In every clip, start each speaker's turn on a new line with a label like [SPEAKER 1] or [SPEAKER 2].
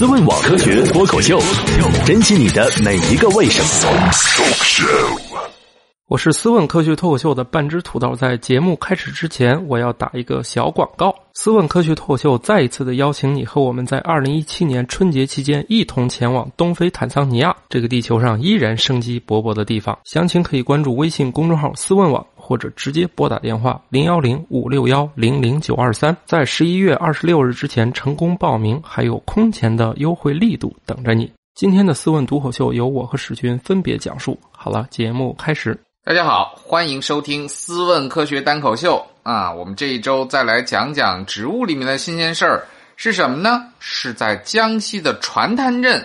[SPEAKER 1] 思问网科学脱口秀，珍惜你的每一个为什么。
[SPEAKER 2] 我是思问科学脱口秀的半只土豆，在节目开始之前，我要打一个小广告。思问科学脱口秀再一次的邀请你和我们在二零一七年春节期间一同前往东非坦桑尼亚，这个地球上依然生机勃勃的地方。详情可以关注微信公众号“思问网”。或者直接拨打电话零幺零五六幺零零九二三，在十一月二十六日之前成功报名，还有空前的优惠力度等着你。今天的思问读口秀由我和史军分别讲述。好了，节目开始。
[SPEAKER 3] 大家好，欢迎收听思问科学单口秀啊！我们这一周再来讲讲植物里面的新鲜事儿是什么呢？是在江西的船滩镇，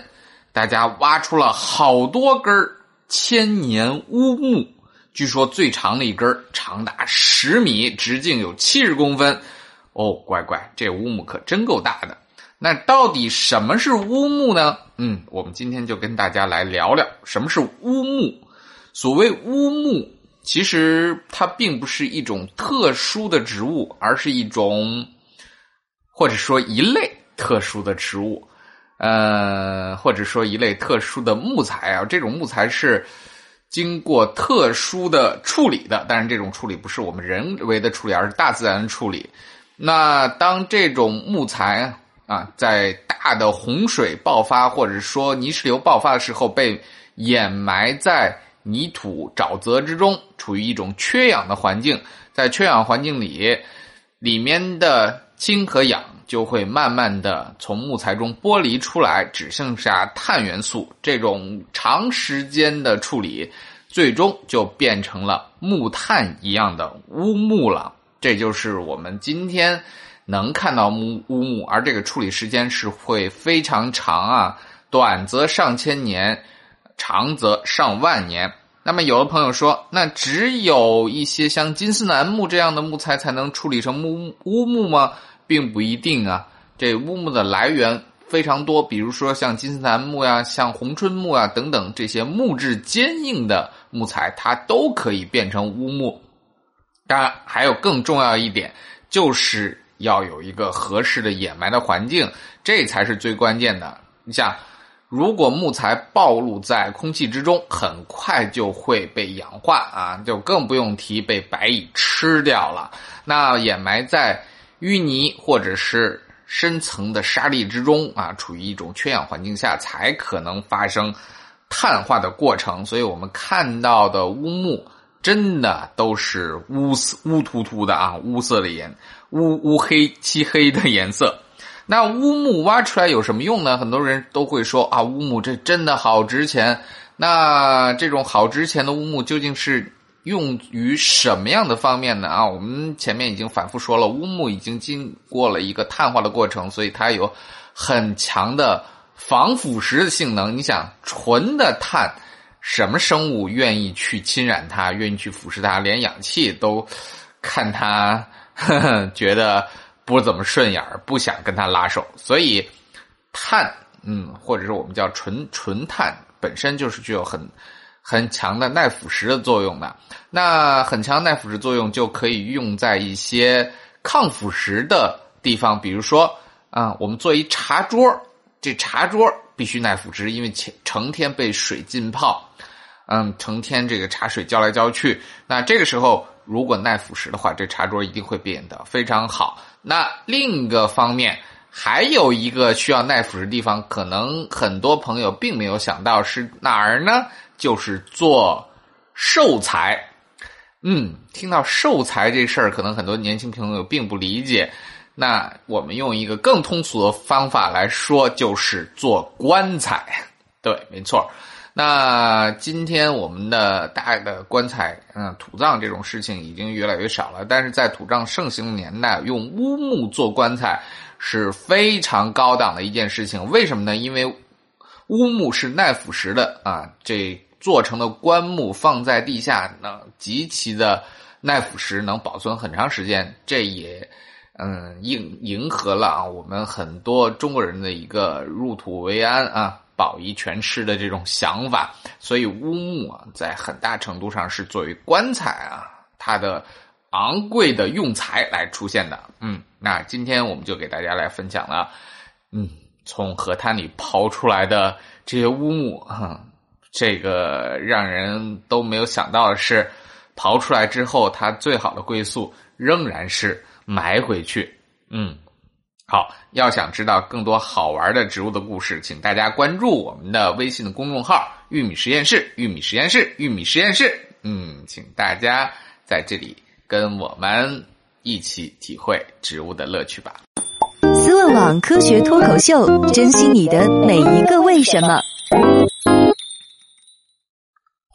[SPEAKER 3] 大家挖出了好多根千年乌木。据说最长的一根长达十米，直径有七十公分。哦，乖乖，这乌木可真够大的。那到底什么是乌木呢？嗯，我们今天就跟大家来聊聊什么是乌木。所谓乌木，其实它并不是一种特殊的植物，而是一种或者说一类特殊的植物，呃，或者说一类特殊的木材啊。这种木材是。经过特殊的处理的，但是这种处理不是我们人为的处理，而是大自然的处理。那当这种木材啊，在大的洪水爆发或者说泥石流爆发的时候，被掩埋在泥土沼泽之中，处于一种缺氧的环境。在缺氧环境里，里面的氢和氧就会慢慢的从木材中剥离出来，只剩下碳元素。这种长时间的处理。最终就变成了木炭一样的乌木了，这就是我们今天能看到木乌木，而这个处理时间是会非常长啊，短则上千年，长则上万年。那么有的朋友说，那只有一些像金丝楠木这样的木材才能处理成木乌木吗？并不一定啊，这乌木的来源。非常多，比如说像金丝楠木呀、像红椿木啊等等这些木质坚硬的木材，它都可以变成乌木。当然，还有更重要一点，就是要有一个合适的掩埋的环境，这才是最关键的。你像，如果木材暴露在空气之中，很快就会被氧化啊，就更不用提被白蚁吃掉了。那掩埋在淤泥或者是。深层的沙砾之中啊，处于一种缺氧环境下，才可能发生碳化的过程。所以我们看到的乌木，真的都是乌色乌突突的啊，乌色的颜，乌乌黑漆黑的颜色。那乌木挖出来有什么用呢？很多人都会说啊，乌木这真的好值钱。那这种好值钱的乌木究竟是？用于什么样的方面呢？啊，我们前面已经反复说了，乌木已经经过了一个碳化的过程，所以它有很强的防腐蚀的性能。你想，纯的碳，什么生物愿意去侵染它，愿意去腐蚀它？连氧气都看它呵呵 觉得不怎么顺眼，不想跟它拉手。所以，碳，嗯，或者是我们叫纯纯碳，本身就是具有很。很强的耐腐蚀的作用的，那很强耐腐蚀作用就可以用在一些抗腐蚀的地方，比如说啊，我们做一茶桌，这茶桌必须耐腐蚀，因为成成天被水浸泡，嗯，成天这个茶水浇来浇去，那这个时候如果耐腐蚀的话，这茶桌一定会变得非常好。那另一个方面，还有一个需要耐腐蚀的地方，可能很多朋友并没有想到是哪儿呢？就是做寿材，嗯，听到寿材这事儿，可能很多年轻朋友并不理解。那我们用一个更通俗的方法来说，就是做棺材。对，没错。那今天我们的大的棺材，嗯，土葬这种事情已经越来越少了。但是在土葬盛行年代，用乌木做棺材是非常高档的一件事情。为什么呢？因为乌木是耐腐蚀的啊，这。做成的棺木放在地下，能极其的耐腐蚀，能保存很长时间。这也，嗯，迎迎合了啊我们很多中国人的一个入土为安啊，保一全尸的这种想法。所以乌木啊，在很大程度上是作为棺材啊，它的昂贵的用材来出现的。嗯，那今天我们就给大家来分享了，嗯，从河滩里刨出来的这些乌木，哼，这个让人都没有想到的是，刨出来之后，它最好的归宿仍然是埋回去。嗯，好，要想知道更多好玩的植物的故事，请大家关注我们的微信的公众号“玉米实验室”，玉米实验室，玉米实验室。嗯，请大家在这里跟我们一起体会植物的乐趣吧。
[SPEAKER 4] 思问网科学脱口秀，珍惜你的每一个为什么。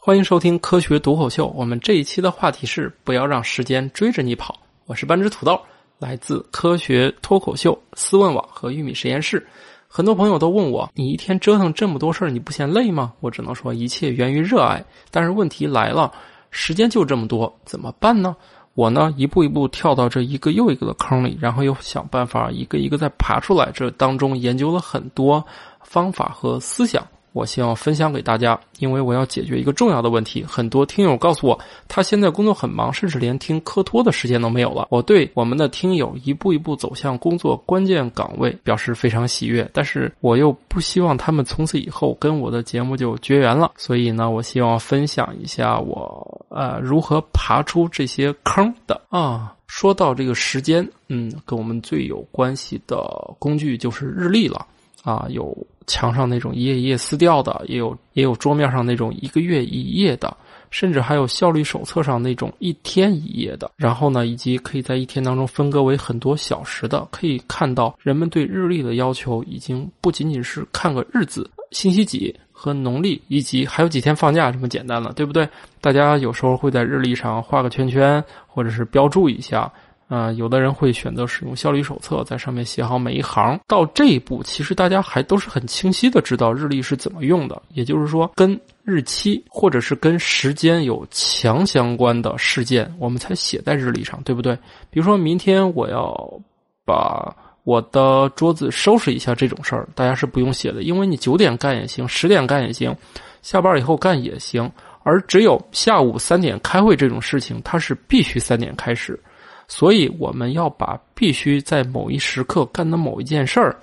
[SPEAKER 2] 欢迎收听科学独口秀。我们这一期的话题是不要让时间追着你跑。我是半只土豆，来自科学脱口秀、思问网和玉米实验室。很多朋友都问我，你一天折腾这么多事儿，你不嫌累吗？我只能说，一切源于热爱。但是问题来了，时间就这么多，怎么办呢？我呢，一步一步跳到这一个又一个的坑里，然后又想办法一个一个再爬出来。这当中研究了很多方法和思想。我希望分享给大家，因为我要解决一个重要的问题。很多听友告诉我，他现在工作很忙，甚至连听科托的时间都没有了。我对我们的听友一步一步走向工作关键岗位表示非常喜悦，但是我又不希望他们从此以后跟我的节目就绝缘了。所以呢，我希望分享一下我呃如何爬出这些坑的啊。说到这个时间，嗯，跟我们最有关系的工具就是日历了。啊，有墙上那种一页一页撕掉的，也有也有桌面上那种一个月一页的，甚至还有效率手册上那种一天一页的。然后呢，以及可以在一天当中分割为很多小时的，可以看到人们对日历的要求已经不仅仅是看个日子、星期几和农历，以及还有几天放假这么简单了，对不对？大家有时候会在日历上画个圈圈，或者是标注一下。啊，有的人会选择使用效率手册，在上面写好每一行。到这一步，其实大家还都是很清晰的知道日历是怎么用的。也就是说，跟日期或者是跟时间有强相关的事件，我们才写在日历上，对不对？比如说明天我要把我的桌子收拾一下这种事儿，大家是不用写的，因为你九点干也行，十点干也行，下班以后干也行。而只有下午三点开会这种事情，它是必须三点开始。所以我们要把必须在某一时刻干的某一件事儿，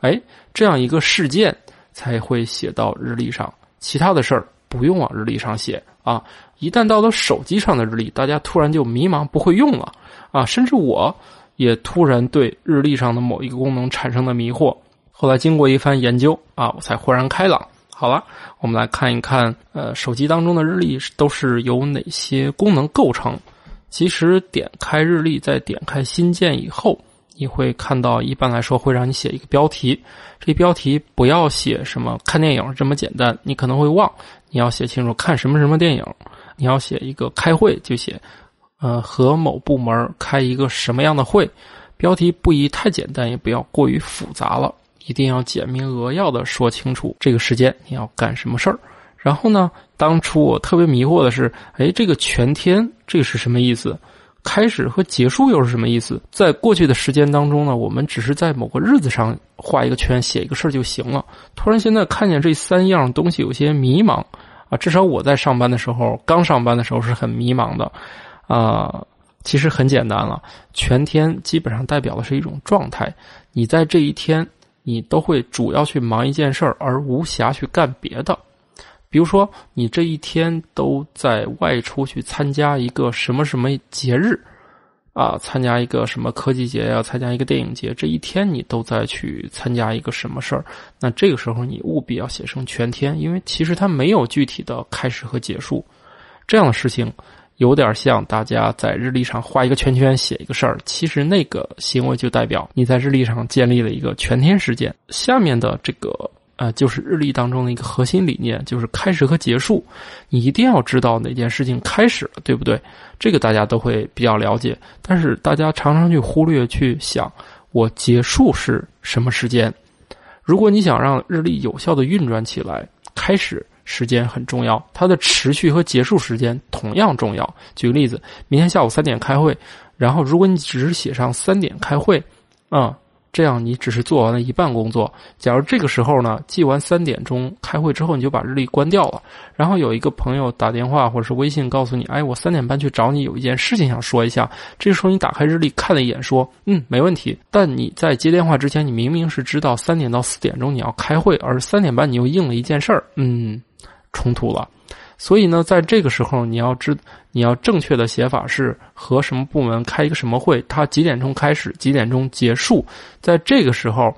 [SPEAKER 2] 哎，这样一个事件才会写到日历上。其他的事儿不用往日历上写啊。一旦到了手机上的日历，大家突然就迷茫，不会用了啊。甚至我也突然对日历上的某一个功能产生了迷惑。后来经过一番研究啊，我才豁然开朗。好了，我们来看一看，呃，手机当中的日历都是由哪些功能构成。其实点开日历，在点开新建以后，你会看到，一般来说会让你写一个标题。这标题不要写什么看电影这么简单，你可能会忘。你要写清楚看什么什么电影。你要写一个开会，就写，呃，和某部门开一个什么样的会。标题不宜太简单，也不要过于复杂了，一定要简明扼要的说清楚这个时间你要干什么事儿。然后呢？当初我特别迷惑的是，哎，这个全天这是什么意思？开始和结束又是什么意思？在过去的时间当中呢，我们只是在某个日子上画一个圈，写一个事儿就行了。突然现在看见这三样东西，有些迷茫啊。至少我在上班的时候，刚上班的时候是很迷茫的啊。其实很简单了，全天基本上代表的是一种状态。你在这一天，你都会主要去忙一件事儿，而无暇去干别的。比如说，你这一天都在外出去参加一个什么什么节日，啊，参加一个什么科技节呀，参加一个电影节，这一天你都在去参加一个什么事儿？那这个时候你务必要写成全天，因为其实它没有具体的开始和结束。这样的事情有点像大家在日历上画一个圈圈，写一个事儿，其实那个行为就代表你在日历上建立了一个全天时间。下面的这个。啊，就是日历当中的一个核心理念，就是开始和结束，你一定要知道哪件事情开始了，对不对？这个大家都会比较了解，但是大家常常去忽略去想，我结束是什么时间？如果你想让日历有效的运转起来，开始时间很重要，它的持续和结束时间同样重要。举个例子，明天下午三点开会，然后如果你只是写上三点开会，啊。这样你只是做完了一半工作。假如这个时候呢，记完三点钟开会之后，你就把日历关掉了，然后有一个朋友打电话或者是微信告诉你，哎，我三点半去找你，有一件事情想说一下。这时候你打开日历看了一眼，说，嗯，没问题。但你在接电话之前，你明明是知道三点到四点钟你要开会，而三点半你又应了一件事儿，嗯，冲突了。所以呢，在这个时候，你要知你要正确的写法是和什么部门开一个什么会，它几点钟开始，几点钟结束。在这个时候，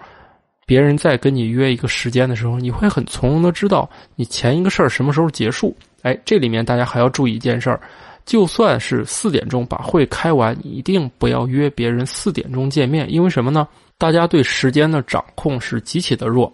[SPEAKER 2] 别人在跟你约一个时间的时候，你会很从容的知道你前一个事儿什么时候结束。哎，这里面大家还要注意一件事儿，就算是四点钟把会开完，一定不要约别人四点钟见面，因为什么呢？大家对时间的掌控是极其的弱。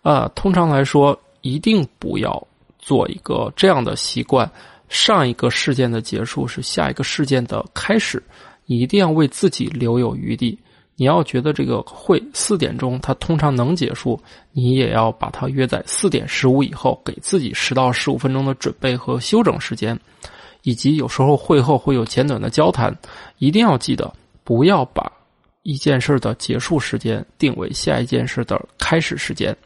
[SPEAKER 2] 啊，通常来说，一定不要。做一个这样的习惯，上一个事件的结束是下一个事件的开始，你一定要为自己留有余地。你要觉得这个会四点钟它通常能结束，你也要把它约在四点十五以后，给自己十到十五分钟的准备和休整时间，以及有时候会后会有简短的交谈，一定要记得不要把一件事的结束时间定为下一件事的开始时间。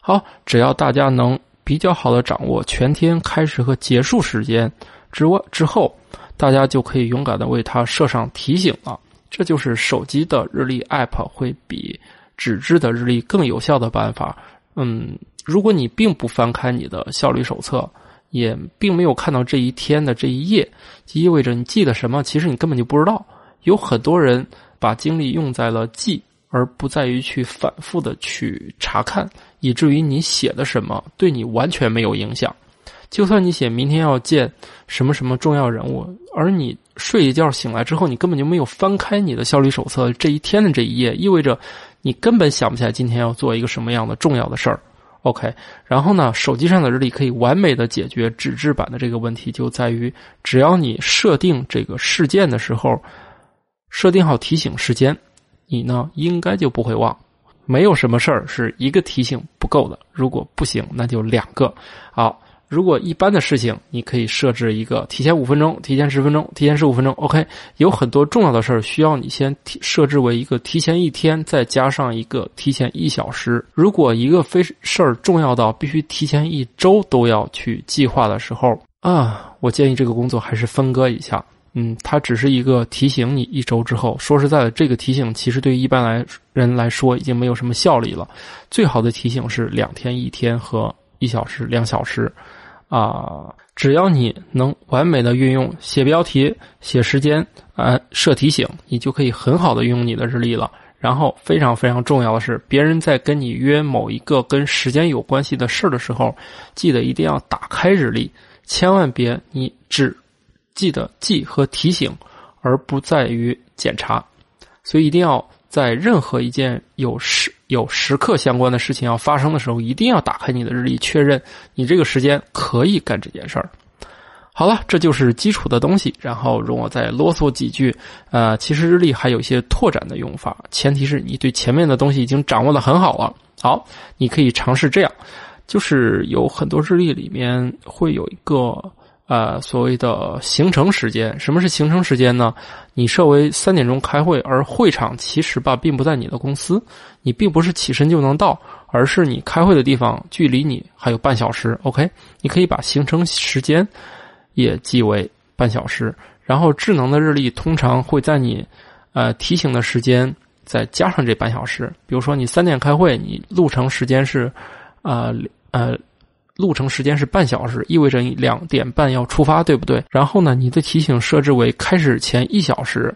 [SPEAKER 2] 好，只要大家能。比较好的掌握全天开始和结束时间之外之后，大家就可以勇敢的为它设上提醒了。这就是手机的日历 App 会比纸质的日历更有效的办法。嗯，如果你并不翻开你的效率手册，也并没有看到这一天的这一页，意味着你记得什么，其实你根本就不知道。有很多人把精力用在了记。而不在于去反复的去查看，以至于你写的什么对你完全没有影响。就算你写明天要见什么什么重要人物，而你睡一觉醒来之后，你根本就没有翻开你的效率手册这一天的这一页，意味着你根本想不起来今天要做一个什么样的重要的事儿。OK，然后呢，手机上的日历可以完美的解决纸质版的这个问题，就在于只要你设定这个事件的时候，设定好提醒时间。你呢，应该就不会忘。没有什么事儿是一个提醒不够的，如果不行，那就两个。好，如果一般的事情，你可以设置一个提前五分钟、提前十分钟、提前十五分钟。OK，有很多重要的事儿需要你先提设置为一个提前一天，再加上一个提前一小时。如果一个非事儿重要到必须提前一周都要去计划的时候啊，我建议这个工作还是分割一下。嗯，它只是一个提醒你一周之后。说实在的，这个提醒其实对一般来人来说已经没有什么效力了。最好的提醒是两天一天和一小时两小时，啊，只要你能完美的运用写标题、写时间、啊设提醒，你就可以很好的运用你的日历了。然后非常非常重要的是，别人在跟你约某一个跟时间有关系的事儿的时候，记得一定要打开日历，千万别你只。记得记和提醒，而不在于检查，所以一定要在任何一件有时有时刻相关的事情要发生的时候，一定要打开你的日历，确认你这个时间可以干这件事儿。好了，这就是基础的东西。然后容我再啰嗦几句。呃，其实日历还有一些拓展的用法，前提是你对前面的东西已经掌握的很好了。好，你可以尝试这样，就是有很多日历里面会有一个。呃，所谓的行程时间，什么是行程时间呢？你设为三点钟开会，而会场其实吧，并不在你的公司，你并不是起身就能到，而是你开会的地方距离你还有半小时。OK，你可以把行程时间也记为半小时，然后智能的日历通常会在你呃提醒的时间再加上这半小时。比如说你三点开会，你路程时间是啊呃。路程时间是半小时，意味着你两点半要出发，对不对？然后呢，你的提醒设置为开始前一小时，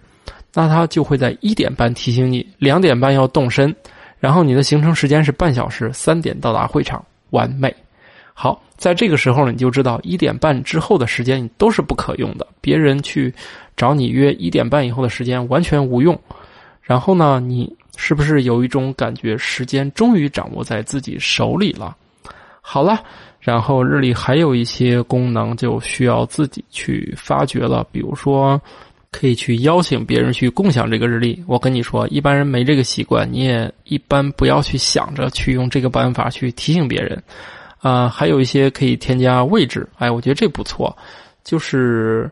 [SPEAKER 2] 那它就会在一点半提醒你两点半要动身。然后你的行程时间是半小时，三点到达会场，完美。好，在这个时候呢，你就知道一点半之后的时间你都是不可用的，别人去找你约一点半以后的时间完全无用。然后呢，你是不是有一种感觉，时间终于掌握在自己手里了？好了。然后日历还有一些功能就需要自己去发掘了，比如说可以去邀请别人去共享这个日历。我跟你说，一般人没这个习惯，你也一般不要去想着去用这个办法去提醒别人。啊，还有一些可以添加位置，哎，我觉得这不错。就是，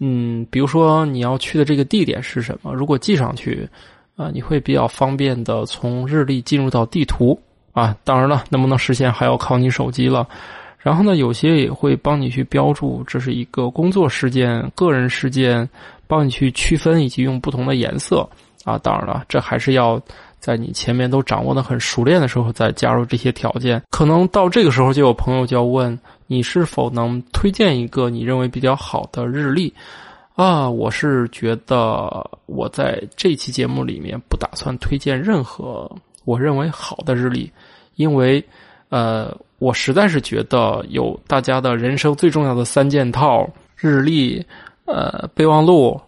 [SPEAKER 2] 嗯，比如说你要去的这个地点是什么，如果记上去，啊，你会比较方便的从日历进入到地图啊。当然了，能不能实现还要靠你手机了。然后呢，有些也会帮你去标注这是一个工作事件、个人事件，帮你去区分以及用不同的颜色啊。当然了，这还是要在你前面都掌握的很熟练的时候再加入这些条件。可能到这个时候，就有朋友就要问你是否能推荐一个你认为比较好的日历啊？我是觉得我在这期节目里面不打算推荐任何我认为好的日历，因为呃。我实在是觉得有大家的人生最重要的三件套：日历、呃备忘录、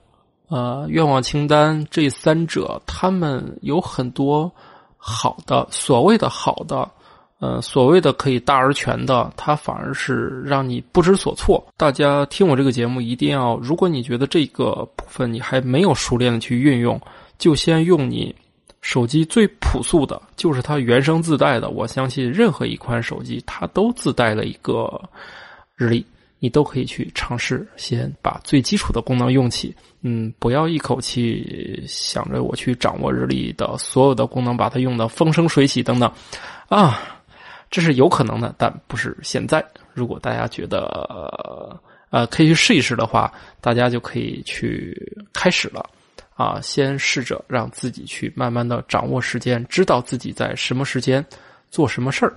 [SPEAKER 2] 呃愿望清单这三者，他们有很多好的，所谓的好的，呃所谓的可以大而全的，它反而是让你不知所措。大家听我这个节目，一定要，如果你觉得这个部分你还没有熟练的去运用，就先用你。手机最朴素的就是它原生自带的，我相信任何一款手机它都自带了一个日历，你都可以去尝试，先把最基础的功能用起。嗯，不要一口气想着我去掌握日历的所有的功能，把它用的风生水起等等，啊，这是有可能的，但不是现在。如果大家觉得呃可以去试一试的话，大家就可以去开始了。啊，先试着让自己去慢慢的掌握时间，知道自己在什么时间做什么事儿。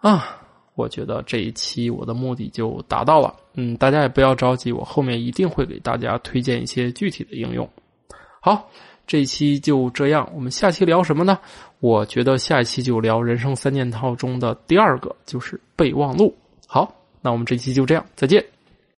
[SPEAKER 2] 啊，我觉得这一期我的目的就达到了。嗯，大家也不要着急，我后面一定会给大家推荐一些具体的应用。好，这一期就这样，我们下期聊什么呢？我觉得下一期就聊人生三件套中的第二个，就是备忘录。好，那我们这期就这样，再见。